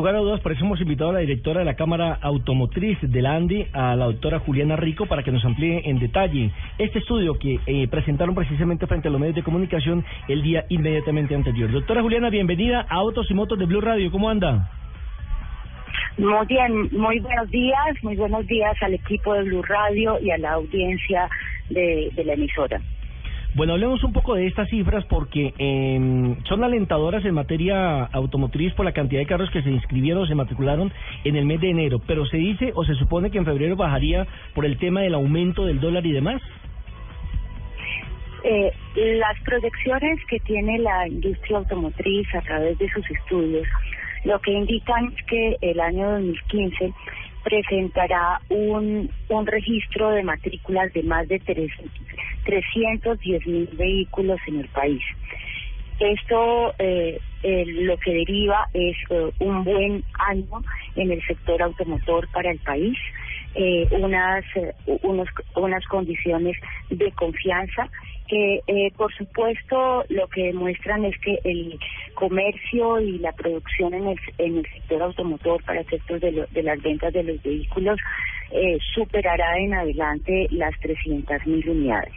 lugar a dudas, por eso hemos invitado a la directora de la Cámara Automotriz de la ANDI, a la doctora Juliana Rico, para que nos amplíe en detalle este estudio que eh, presentaron precisamente frente a los medios de comunicación el día inmediatamente anterior. Doctora Juliana, bienvenida a Autos y Motos de Blue Radio. ¿Cómo anda? Muy bien, muy buenos días, muy buenos días al equipo de Blue Radio y a la audiencia de la emisora. Bueno, hablemos un poco de estas cifras porque eh, son alentadoras en materia automotriz por la cantidad de carros que se inscribieron o se matricularon en el mes de enero, pero se dice o se supone que en febrero bajaría por el tema del aumento del dólar y demás. Eh, las proyecciones que tiene la industria automotriz a través de sus estudios lo que indican es que el año 2015 presentará un, un registro de matrículas de más de 310 mil vehículos en el país. Esto eh, lo que deriva es eh, un buen año en el sector automotor para el país, eh, unas, eh, unos, unas condiciones de confianza que eh, por supuesto lo que demuestran es que el comercio y la producción en el, en el sector automotor para efectos de, lo, de las ventas de los vehículos eh, superará en adelante las 300 mil unidades.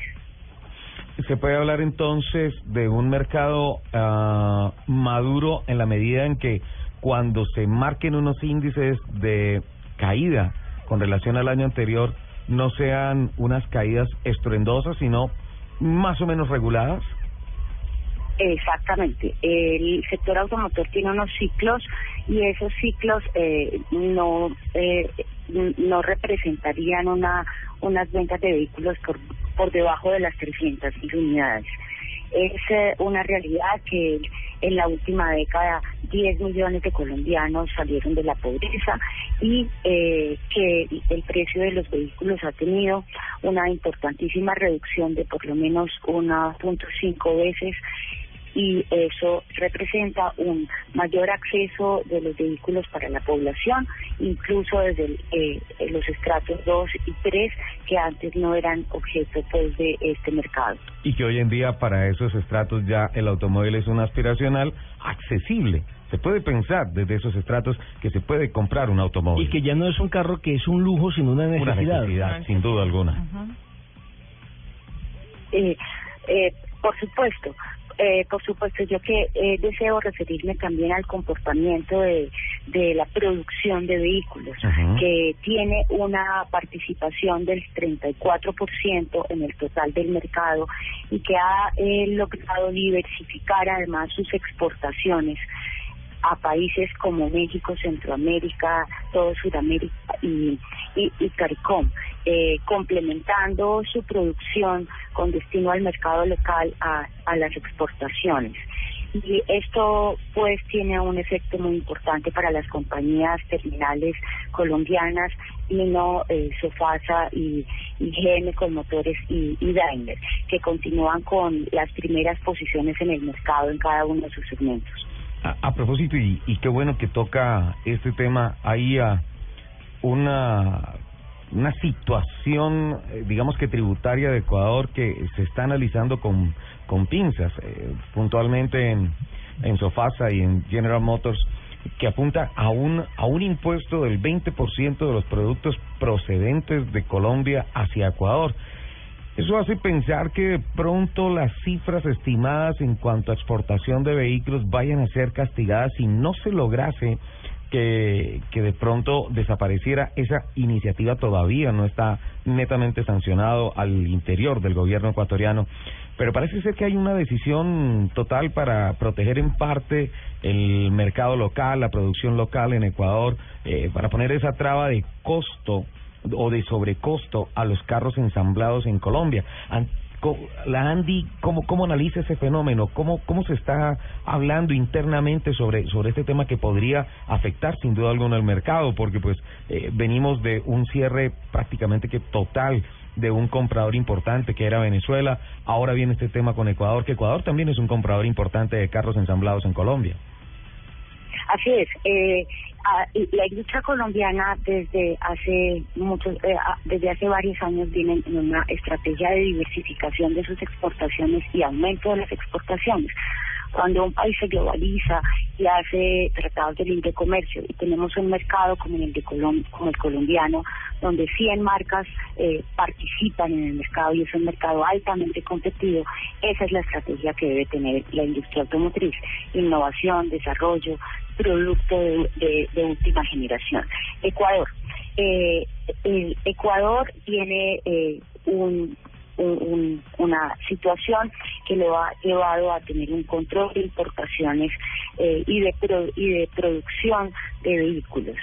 Se puede hablar entonces de un mercado uh, maduro en la medida en que cuando se marquen unos índices de caída con relación al año anterior no sean unas caídas estruendosas, sino más o menos reguladas? Exactamente. El sector automotor tiene unos ciclos y esos ciclos eh, no eh, no representarían una unas ventas de vehículos por por debajo de las 300 unidades. Es eh, una realidad que en la última década 10 millones de colombianos salieron de la pobreza y eh, que el precio de los vehículos ha tenido una importantísima reducción de por lo menos 1.5 veces y eso representa un mayor acceso de los vehículos para la población, incluso desde el, eh, los estratos 2 y 3 que antes no eran objeto pues de este mercado. Y que hoy en día para esos estratos ya el automóvil es un aspiracional accesible. Se puede pensar desde esos estratos que se puede comprar un automóvil. Y que ya no es un carro que es un lujo, sino una necesidad. Una necesidad, sin duda alguna. Uh -huh. eh, eh, por supuesto, eh, por supuesto, yo que eh, deseo referirme también al comportamiento de, de la producción de vehículos, uh -huh. que tiene una participación del 34% en el total del mercado y que ha eh, logrado diversificar además sus exportaciones a países como México, Centroamérica, todo Sudamérica y, y, y CARICOM, eh, complementando su producción con destino al mercado local a, las exportaciones. Y esto pues tiene un efecto muy importante para las compañías terminales colombianas, Hino, eh, Sofasa y, y GM con motores y, y Daimler, que continúan con las primeras posiciones en el mercado en cada uno de sus segmentos. A, propósito, y, y qué bueno que toca este tema, ahí a una una situación, eh, digamos que tributaria de Ecuador que se está analizando con, con pinzas, eh, puntualmente en, en Sofasa y en General Motors, que apunta a un, a un impuesto del 20% de los productos procedentes de Colombia hacia Ecuador. Eso hace pensar que de pronto las cifras estimadas en cuanto a exportación de vehículos vayan a ser castigadas si no se lograse que, que de pronto desapareciera esa iniciativa todavía no está netamente sancionado al interior del gobierno ecuatoriano pero parece ser que hay una decisión total para proteger en parte el mercado local, la producción local en Ecuador, eh, para poner esa traba de costo o de sobrecosto a los carros ensamblados en Colombia. La Andy, ¿cómo, cómo analiza ese fenómeno? ¿Cómo, ¿Cómo se está hablando internamente sobre, sobre este tema que podría afectar sin duda alguna al mercado? Porque pues eh, venimos de un cierre prácticamente que total de un comprador importante que era Venezuela, ahora viene este tema con Ecuador, que Ecuador también es un comprador importante de carros ensamblados en Colombia. Así es. Eh, la industria colombiana desde hace muchos, eh, desde hace varios años viene en una estrategia de diversificación de sus exportaciones y aumento de las exportaciones. Cuando un país se globaliza y hace tratados de libre comercio y tenemos un mercado como el de como el colombiano, donde 100 marcas eh, participan en el mercado y es un mercado altamente competitivo, esa es la estrategia que debe tener la industria automotriz, innovación, desarrollo, producto de, última generación. Ecuador. Eh, el Ecuador tiene eh, un, una situación que lo ha llevado a tener un control de importaciones eh, y, de y de producción de vehículos.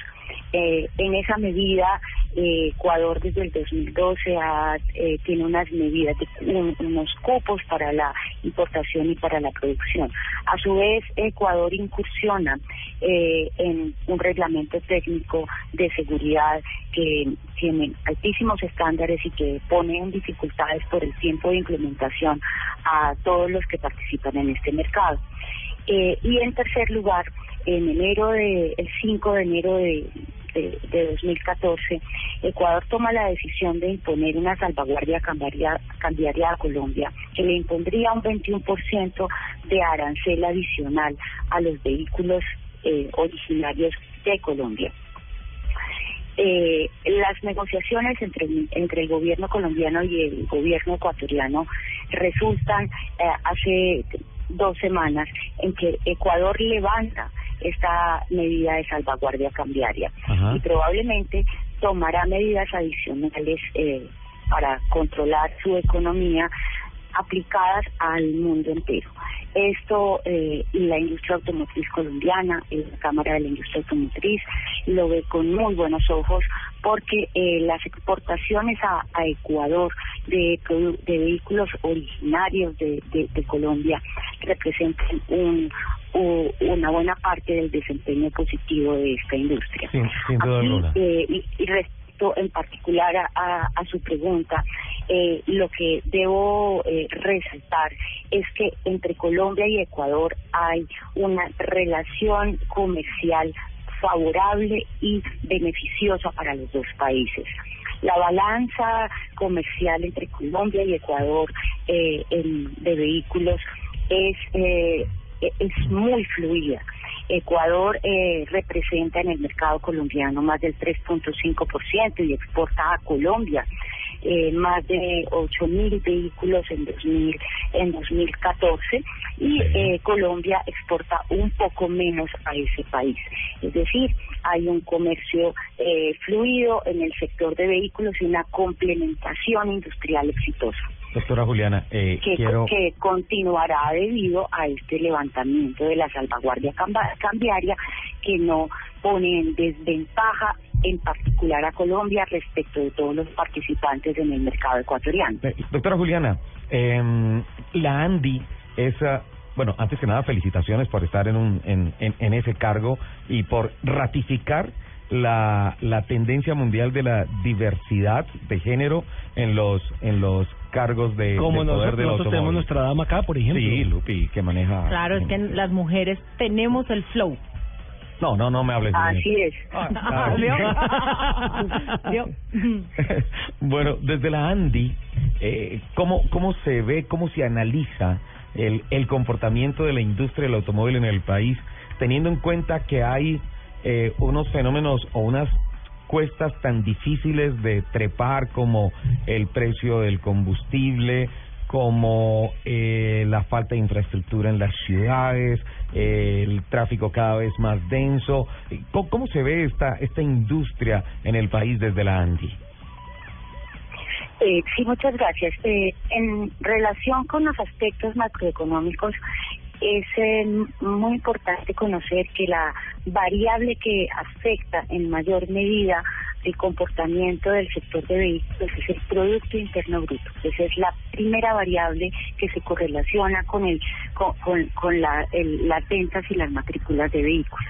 Eh, en esa medida, eh, Ecuador desde el 2012 ha, eh, tiene unas medidas, de, unos cupos para la importación y para la producción. A su vez, Ecuador incursiona eh, en un reglamento técnico de seguridad que tiene altísimos estándares y que pone en dificultades por el tiempo de implementación a todos los que participan en este mercado. Eh, y en tercer lugar, en enero de, el 5 de enero de, de, de 2014, Ecuador toma la decisión de imponer una salvaguardia cambiaria, a Colombia que le impondría un 21% de arancel adicional a los vehículos eh, originarios de Colombia. Eh, las negociaciones entre, entre el gobierno colombiano y el gobierno ecuatoriano resultan eh, hace dos semanas en que Ecuador levanta esta medida de salvaguardia cambiaria y probablemente tomará medidas adicionales eh, para controlar su economía aplicadas al mundo entero. Esto eh, la industria automotriz colombiana, la Cámara de la Industria Automotriz, lo ve con muy buenos ojos porque eh, las exportaciones a, a Ecuador de, de vehículos originarios de, de, de Colombia representan un, una buena parte del desempeño positivo de esta industria. Sin, sin duda Aquí, eh, y, y respecto en particular a, a, su pregunta, eh, lo que debo eh, resaltar es que entre Colombia y Ecuador hay una relación comercial favorable y beneficiosa para los dos países. La balanza comercial entre Colombia y Ecuador eh, de vehículos es eh, es muy fluida. Ecuador eh, representa en el mercado colombiano más del 3.5% y exporta a Colombia eh, más de 8 mil vehículos en 2000 en 2014 y eh, Colombia exporta un poco menos a ese país. Es decir, hay un comercio eh, fluido en el sector de vehículos y una complementación industrial exitosa. Doctora Juliana, eh, que, quiero... que continuará debido a este levantamiento de la salvaguardia cambiaria que no pone en desventaja en particular a Colombia respecto de todos los participantes en el mercado ecuatoriano. Eh, doctora Juliana, eh, la ANDI es... Uh, bueno, antes que nada, felicitaciones por estar en, un, en, en, en ese cargo y por ratificar la, la tendencia mundial de la diversidad de género en los en los cargos de, Como de poder nosotros, del nosotros tenemos nuestra dama acá, por ejemplo. Sí, Lupi, que maneja. Claro, es que las mujeres tenemos el flow. No, no, no me hables de Así es. Ah, bueno, desde la ANDI, eh, ¿cómo, ¿cómo se ve, cómo se analiza el, el comportamiento de la industria del automóvil en el país, teniendo en cuenta que hay eh, unos fenómenos o unas cuestas tan difíciles de trepar como el precio del combustible, como eh, la falta de infraestructura en las ciudades, eh, el tráfico cada vez más denso. ¿Cómo, cómo se ve esta esta industria en el país desde la ANDI? Eh, sí, muchas gracias. Eh, en relación con los aspectos macroeconómicos, es eh, muy importante conocer que la variable que afecta en mayor medida el comportamiento del sector de vehículos es el Producto Interno Bruto. Esa es la primera variable que se correlaciona con, el, con, con, con la, el, las ventas y las matrículas de vehículos.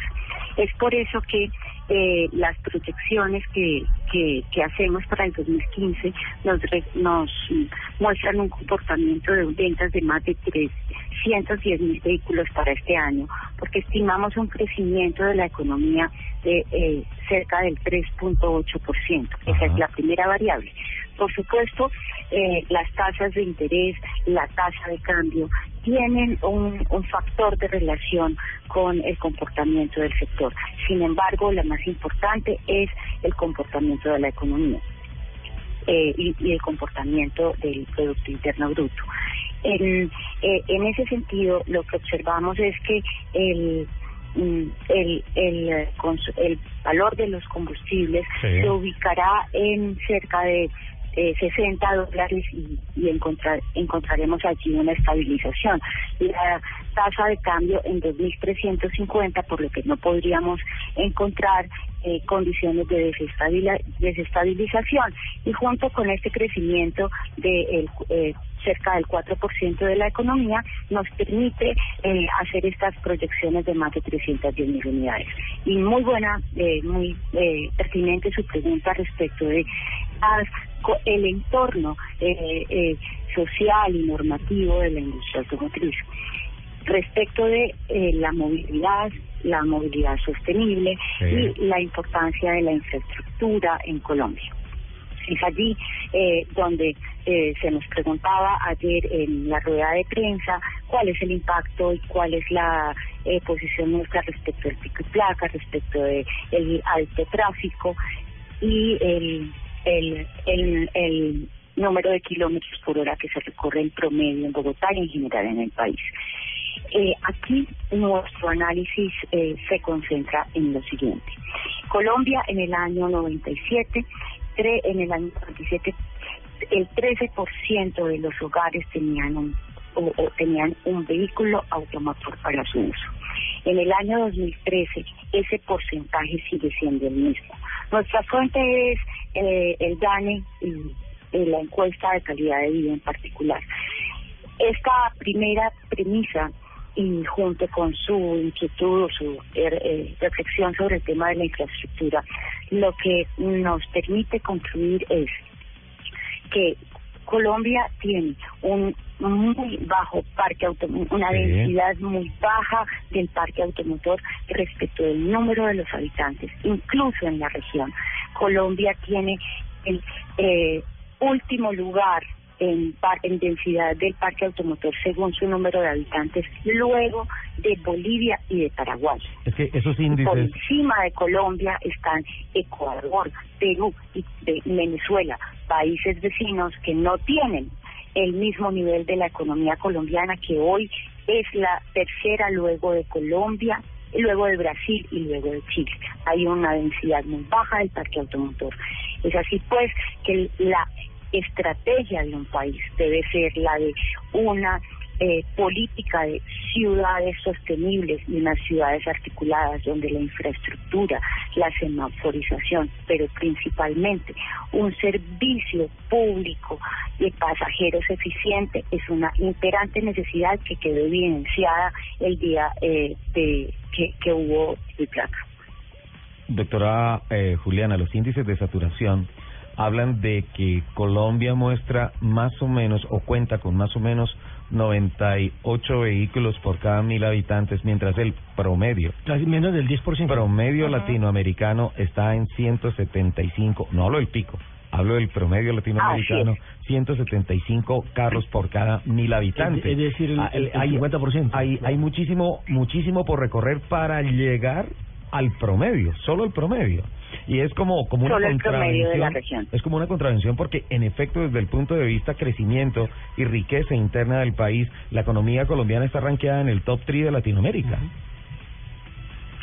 Es por eso que eh, las proyecciones que, que, que hacemos para el 2015 nos, re, nos muestran un comportamiento de ventas de más de 310 mil vehículos para este año, porque estimamos un crecimiento de la economía de eh, cerca del 3.8%. Esa es la primera variable. Por supuesto, eh, las tasas de interés, la tasa de cambio tienen un, un factor de relación con el comportamiento del sector. Sin embargo, la más importante es el comportamiento de la economía. Eh, y, y, el comportamiento del Producto Interno Bruto. En, eh, en ese sentido, lo que observamos es que el mm, el, el, el valor de los combustibles se ubicará en cerca de eh, 60 dólares y, y encontrar, encontraremos allí una estabilización. La tasa de cambio en 2.350, por lo que no podríamos encontrar eh, condiciones de desestabilización. Y junto con este crecimiento de eh, cerca del 4% de la economía, nos permite eh, hacer estas proyecciones de más de 310 mil unidades. Y muy buena, eh, muy eh, pertinente su pregunta respecto de el entorno eh, eh, social y normativo de la industria automotriz. Respecto de eh, la movilidad, la movilidad sostenible Sí. y la importancia de la infraestructura en Colombia. Es allí donde se nos preguntaba ayer en la rueda de prensa cuál es el impacto y cuál es la posición nuestra respecto al pico y placa, respecto de el alto tráfico y el, el, el, el número de kilómetros por hora que se recorre en promedio en Bogotá y en general en el país. Eh, aquí nuestro análisis eh, se concentra en lo siguiente. Colombia en el año 97, tre, en el año 97, el 13% de los hogares tenían un, o, o tenían un vehículo automotor para su uso. En el año 2013 ese porcentaje sigue siendo el mismo. Nuestra fuente es eh, el DANE y la encuesta de calidad de vida en particular. Esta primera premisa y junto con su inquietud o su er, eh, reflexión sobre el tema de la infraestructura, lo que nos permite concluir es que Colombia tiene un muy bajo parque automotor, una Sí. densidad muy baja del parque automotor respecto del número de los habitantes, incluso en la región. Colombia tiene el eh, último lugar en, en densidad del parque automotor según su número de habitantes, luego de Bolivia y de Paraguay. Es que esos Por encima de Colombia están Ecuador, Perú y de- Venezuela, países vecinos que no tienen el mismo nivel de la economía colombiana que hoy es la tercera luego de Colombia, luego de Brasil y luego de Chile. Hay una densidad muy baja del parque automotor. Es así pues que la estrategia de un país debe ser la de una eh, política de ciudades sostenibles y unas ciudades articuladas donde la infraestructura, la semaforización, pero principalmente un servicio público de pasajeros eficiente es una imperante necesidad que quedó evidenciada el día eh, de que, hubo el placa. doctora eh, Juliana, los índices de saturación hablan de que Colombia muestra más o menos o cuenta con más o menos 98 vehículos por cada mil habitantes, mientras el promedio Casi menos del 10%. promedio latinoamericano está en 175, no hablo del pico, hablo del promedio latinoamericano, Así 175 carros por cada mil habitantes. Es decir, el- Ah, el- el hay, 50%. Hay, hay muchísimo, muchísimo por recorrer para llegar al promedio, solo el promedio. Y es como, como una Solo promedio de la contravención. región. Es como una contravención porque, en efecto, desde el punto de vista crecimiento y riqueza interna del país, la economía colombiana está rankeada en el top 3 de Latinoamérica.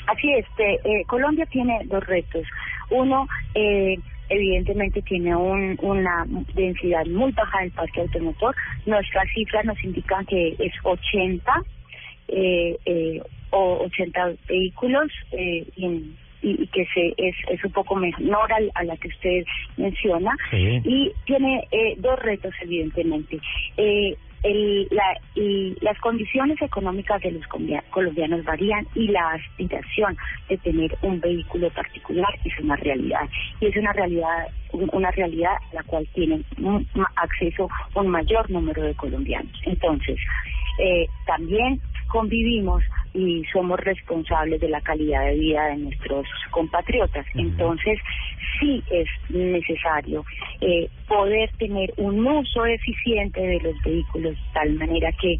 Así es, te- eh, Colombia tiene dos retos. Uno, eh, evidentemente tiene un, una densidad muy baja del parque automotor. Nuestras cifras nos indican que es 80 eh, eh, o 80 vehículos eh, y, que se es, es un poco menor al- a la que usted menciona. Sí. y tiene eh, dos retos evidentemente. Eh, el, la, y las condiciones económicas de los colombianos varían y la aspiración de tener un vehículo particular es una realidad. Y es una realidad un- una realidad a la cual tienen un- acceso un mayor número de colombianos. Entonces eh, también convivimos y somos responsables de la calidad de vida de nuestros compatriotas. Entonces, sí es necesario eh, poder tener un uso eficiente de los vehículos de tal manera que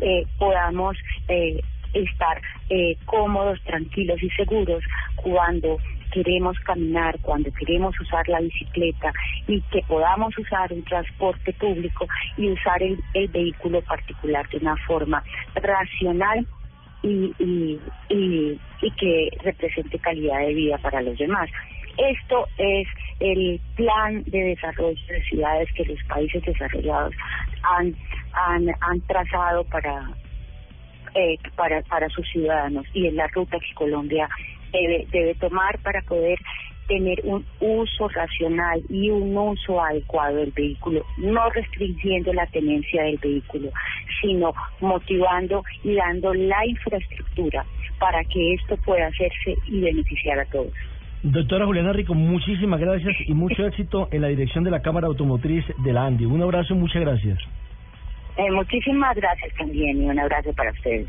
eh, podamos eh, estar eh, cómodos, tranquilos y seguros cuando queremos caminar, cuando queremos usar la bicicleta y que podamos usar un transporte público y usar el, el vehículo particular de una forma racional y, y, y, y que represente calidad de vida para los demás. Esto es el plan de desarrollo de ciudades que los países desarrollados han, han, han trazado para, eh, para, para sus ciudadanos y es la ruta que Colombia debe, debe tomar para poder tener un uso racional y un uso adecuado del vehículo, no restringiendo la tenencia del vehículo, sino motivando y dando la infraestructura para que esto pueda hacerse y beneficiar a todos. Doctora Juliana Rico, muchísimas gracias y mucho éxito en la dirección de la Cámara Automotriz de la ANDI. Un abrazo, muchas gracias. Eh, muchísimas gracias también y un abrazo para ustedes.